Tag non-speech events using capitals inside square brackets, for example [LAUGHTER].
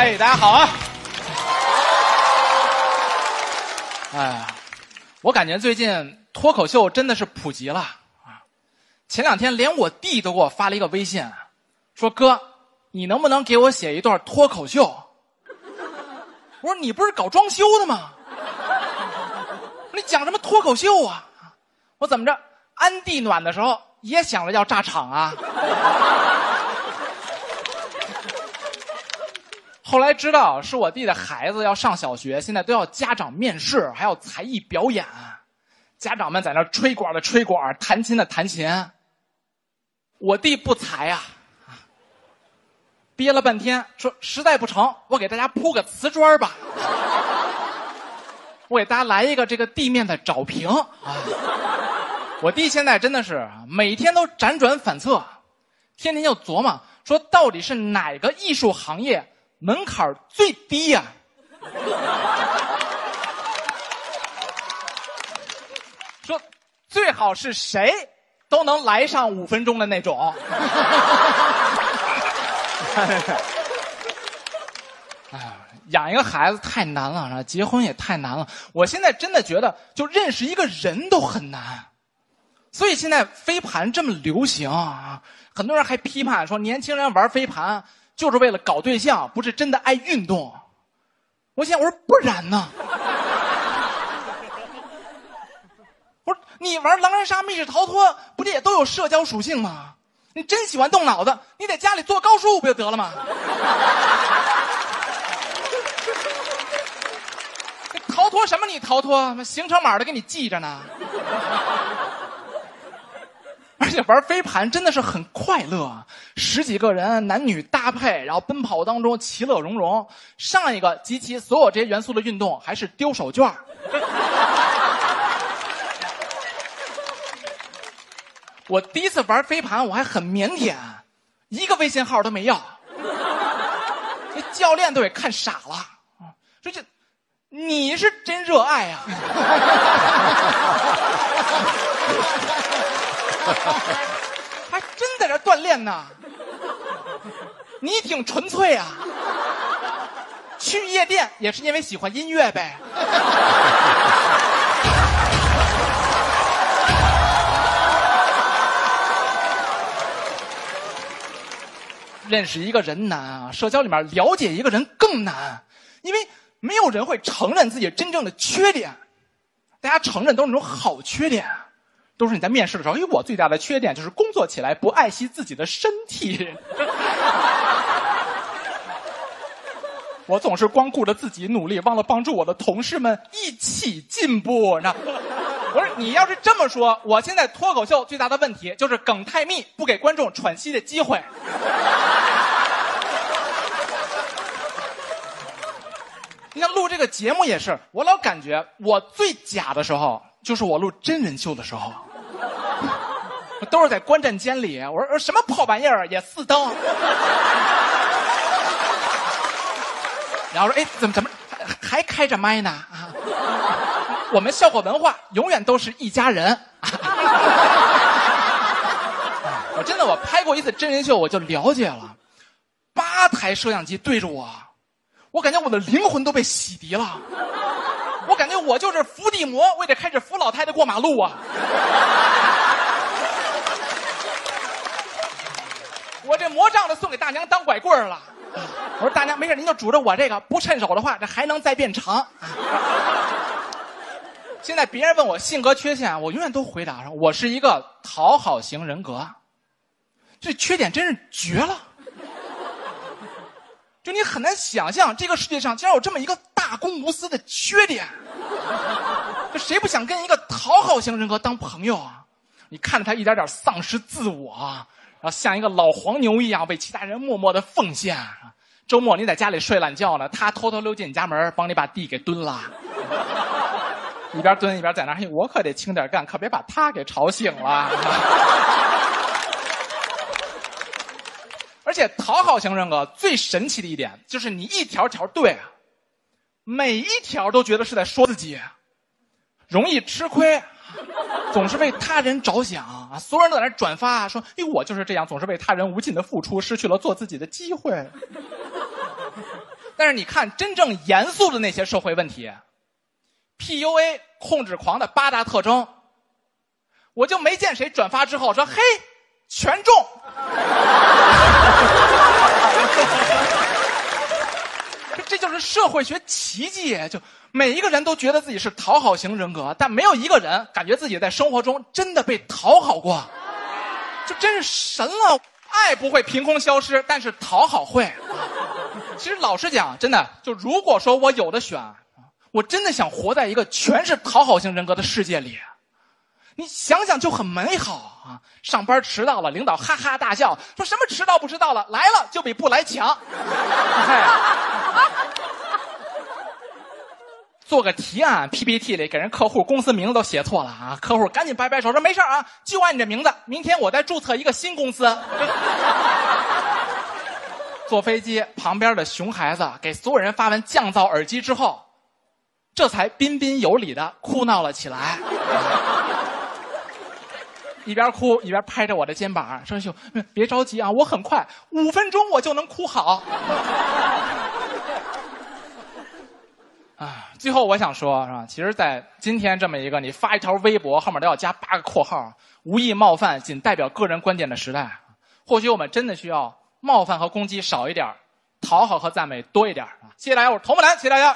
哎，大家好啊！哎，我感觉最近脱口秀真的是普及了啊！前两天连我弟都给我发了一个微信，说：“哥，你能不能给我写一段脱口秀？”我说：“你不是搞装修的吗？你讲什么脱口秀啊？”我怎么着？安地暖的时候也想着要炸场啊？后来知道是我弟的孩子要上小学，现在都要家长面试，还要才艺表演。家长们在那吹管的吹管，弹琴的弹琴。我弟不才啊，憋了半天说实在不成，我给大家铺个瓷砖吧。我给大家来一个这个地面的找平啊。我弟现在真的是每天都辗转反侧，天天就琢磨说到底是哪个艺术行业。门槛最低呀！说最好是谁都能来上五分钟的那种。[LAUGHS] 哎呀，养一个孩子太难了，结婚也太难了。我现在真的觉得，就认识一个人都很难。所以现在飞盘这么流行啊，很多人还批判说年轻人玩飞盘。就是为了搞对象，不是真的爱运动。我想，我说不然呢？我说你玩狼人杀、密室逃脱，不是也都有社交属性吗？你真喜欢动脑子，你在家里做高数不就得了吗？[LAUGHS] 逃脱什么？你逃脱？行程码都给你记着呢。而且玩飞盘真的是很快乐啊，十几个人男女搭配，然后奔跑当中其乐融融。上一个集齐所有这些元素的运动还是丢手绢 [LAUGHS] 我第一次玩飞盘我还很腼腆，一个微信号都没要，这教练都给看傻了。说这你是真热爱呀！[LAUGHS] [LAUGHS] 还真在这锻炼呢，你挺纯粹啊！去夜店也是因为喜欢音乐呗。认识一个人难啊，社交里面了解一个人更难，因为没有人会承认自己真正的缺点，大家承认都是那种好缺点。都是你在面试的时候，因为，我最大的缺点就是工作起来不爱惜自己的身体。[LAUGHS] 我总是光顾着自己努力，忘了帮助我的同事们一起进步。那不是你要是这么说，我现在脱口秀最大的问题就是梗太密，不给观众喘息的机会。[LAUGHS] 你看录这个节目也是，我老感觉我最假的时候，就是我录真人秀的时候。都是在观战间里，我说什么破玩意儿也四灯，然后说哎怎么怎么还开着麦呢啊？我们笑果文化永远都是一家人。我真的我拍过一次真人秀，我就了解了，八台摄像机对着我，我感觉我的灵魂都被洗涤了，我感觉我就是伏地魔，我也得开始扶老太太过马路啊。让着送给大娘当拐棍了。我说大娘没事，您就拄着我这个，不趁手的话，这还能再变长。现在别人问我性格缺陷，我永远都回答说，我是一个讨好型人格。这缺点真是绝了，就你很难想象这个世界上竟然有这么一个大公无私的缺点。这谁不想跟一个讨好型人格当朋友啊？你看着他一点点丧失自我。然后像一个老黄牛一样为其他人默默的奉献。周末你在家里睡懒觉呢，他偷偷溜进你家门，帮你把地给蹲了。一边蹲一边在那嘿，我可得轻点干，可别把他给吵醒了。[LAUGHS] 而且讨好型人格最神奇的一点就是你一条条对，每一条都觉得是在说自己，容易吃亏。[LAUGHS] 总是为他人着想啊！所有人都在那转发，说：“哎，我就是这样，总是为他人无尽的付出，失去了做自己的机会。[LAUGHS] ”但是你看真正严肃的那些社会问题，PUA 控制狂的八大特征，我就没见谁转发之后说嘿全中。[LAUGHS] 这就是社会学奇迹，就每一个人都觉得自己是讨好型人格，但没有一个人感觉自己在生活中真的被讨好过，就真是神了。爱不会凭空消失，但是讨好会。其实老实讲，真的，就如果说我有的选，我真的想活在一个全是讨好型人格的世界里。你想想就很美好啊！上班迟到了，领导哈哈大笑，说什么迟到不迟到了，来了就比不来强。[LAUGHS] 做个提案，PPT 里给人客户公司名字都写错了啊！客户赶紧摆摆手说：“没事啊，就按你这名字，明天我再注册一个新公司。[LAUGHS] ”坐飞机，旁边的熊孩子给所有人发完降噪耳机之后，这才彬彬有礼的哭闹了起来，一边哭一边拍着我的肩膀说：“兄，别着急啊，我很快，五分钟我就能哭好。”啊，最后我想说，是吧？其实，在今天这么一个你发一条微博后面都要加八个括号，无意冒犯，仅代表个人观点的时代，或许我们真的需要冒犯和攻击少一点，讨好和赞美多一点。谢谢大家，我是童木兰，谢谢大家。